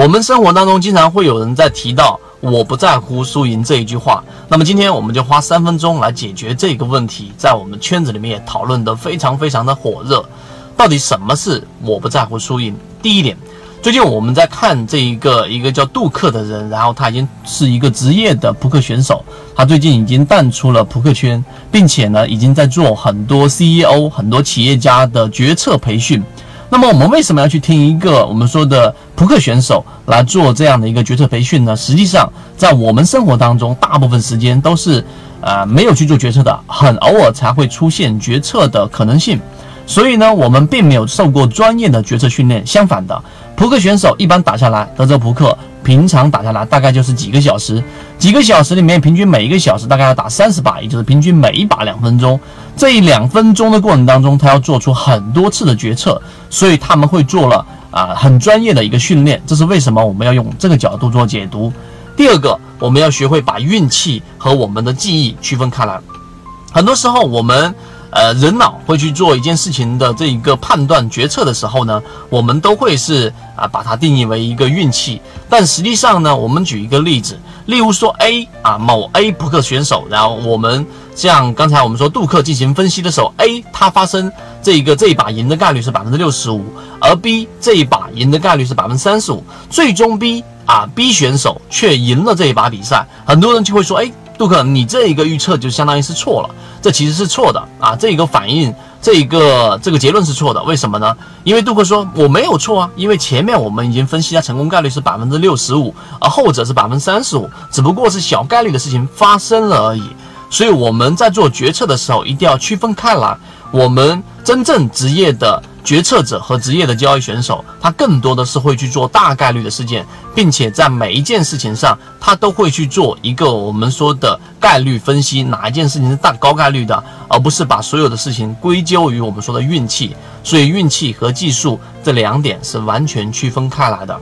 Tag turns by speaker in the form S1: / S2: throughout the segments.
S1: 我们生活当中经常会有人在提到“我不在乎输赢”这一句话。那么今天我们就花三分钟来解决这个问题，在我们圈子里面也讨论得非常非常的火热。到底什么是“我不在乎输赢”？第一点，最近我们在看这一个一个叫杜克的人，然后他已经是一个职业的扑克选手，他最近已经淡出了扑克圈，并且呢，已经在做很多 CEO、很多企业家的决策培训。那么我们为什么要去听一个我们说的扑克选手来做这样的一个决策培训呢？实际上，在我们生活当中，大部分时间都是，呃，没有去做决策的，很偶尔才会出现决策的可能性。所以呢，我们并没有受过专业的决策训练。相反的，扑克选手一般打下来，德州扑克平常打下来大概就是几个小时，几个小时里面平均每一个小时大概要打三十把，也就是平均每一把两分钟。这一两分钟的过程当中，他要做出很多次的决策，所以他们会做了啊很专业的一个训练。这是为什么我们要用这个角度做解读。第二个，我们要学会把运气和我们的记忆区分开来。很多时候我们。呃，人脑会去做一件事情的这一个判断决策的时候呢，我们都会是啊把它定义为一个运气。但实际上呢，我们举一个例子，例如说 A 啊某 A 扑克选手，然后我们像刚才我们说杜克进行分析的时候，A 它发生这一个这一把赢的概率是百分之六十五，而 B 这一把赢的概率是百分之三十五，最终 B 啊 B 选手却赢了这一把比赛，很多人就会说，哎。杜克，你这一个预测就相当于是错了，这其实是错的啊！这一个反应，这一个这个结论是错的，为什么呢？因为杜克说我没有错啊，因为前面我们已经分析它成功概率是百分之六十五，而后者是百分之三十五，只不过是小概率的事情发生了而已。所以我们在做决策的时候一定要区分开来，我们真正职业的。决策者和职业的交易选手，他更多的是会去做大概率的事件，并且在每一件事情上，他都会去做一个我们说的概率分析，哪一件事情是大高概率的，而不是把所有的事情归咎于我们说的运气。所以，运气和技术这两点是完全区分开来的。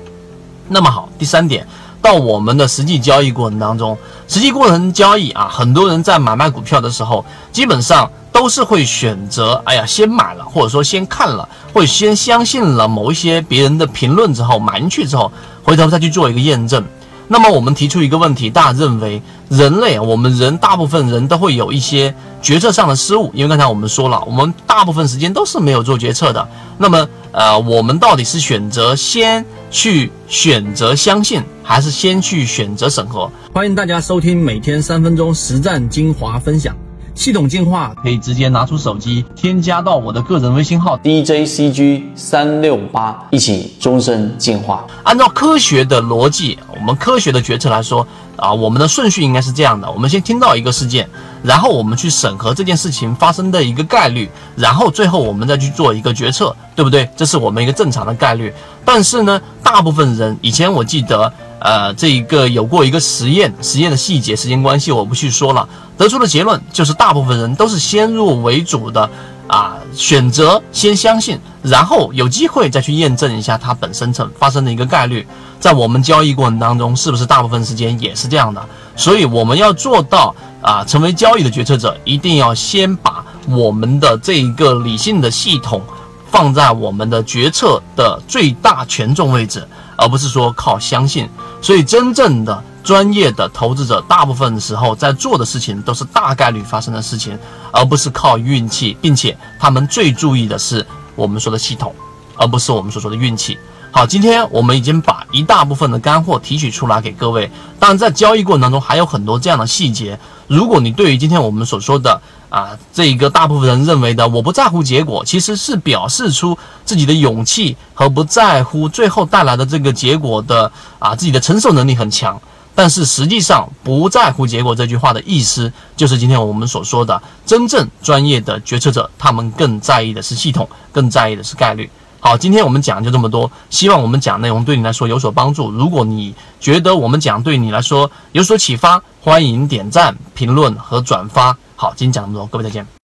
S1: 那么好，第三点，到我们的实际交易过程当中，实际过程交易啊，很多人在买卖股票的时候，基本上。都是会选择，哎呀，先买了，或者说先看了，或者先相信了某一些别人的评论之后买进去之后，回头再去做一个验证。那么我们提出一个问题，大家认为人类，我们人大部分人都会有一些决策上的失误，因为刚才我们说了，我们大部分时间都是没有做决策的。那么，呃，我们到底是选择先去选择相信，还是先去选择审核？欢迎大家收听每天三分钟实战精华分享。系统进化可以直接拿出手机，添加到我的个人微信号
S2: DJCG 三六八，一起终身进化。
S1: 按照科学的逻辑，我们科学的决策来说啊，我们的顺序应该是这样的：我们先听到一个事件，然后我们去审核这件事情发生的一个概率，然后最后我们再去做一个决策，对不对？这是我们一个正常的概率。但是呢，大部分人以前我记得。呃，这一个有过一个实验，实验的细节、时间关系我不去说了，得出的结论就是大部分人都是先入为主的啊，选择先相信，然后有机会再去验证一下它本身成发生的一个概率。在我们交易过程当中，是不是大部分时间也是这样的？所以我们要做到啊，成为交易的决策者，一定要先把我们的这一个理性的系统放在我们的决策的最大权重位置。而不是说靠相信，所以真正的专业的投资者，大部分时候在做的事情都是大概率发生的事情，而不是靠运气，并且他们最注意的是我们说的系统，而不是我们所说的运气。好，今天我们已经把一大部分的干货提取出来给各位，当然在交易过程当中还有很多这样的细节。如果你对于今天我们所说的，啊，这一个大部分人认为的，我不在乎结果，其实是表示出自己的勇气和不在乎最后带来的这个结果的啊，自己的承受能力很强。但是实际上，不在乎结果这句话的意思，就是今天我们所说的真正专业的决策者，他们更在意的是系统，更在意的是概率。好，今天我们讲就这么多，希望我们讲内容对你来说有所帮助。如果你觉得我们讲对你来说有所启发，欢迎点赞、评论和转发。好，今天讲这么多，各位再见。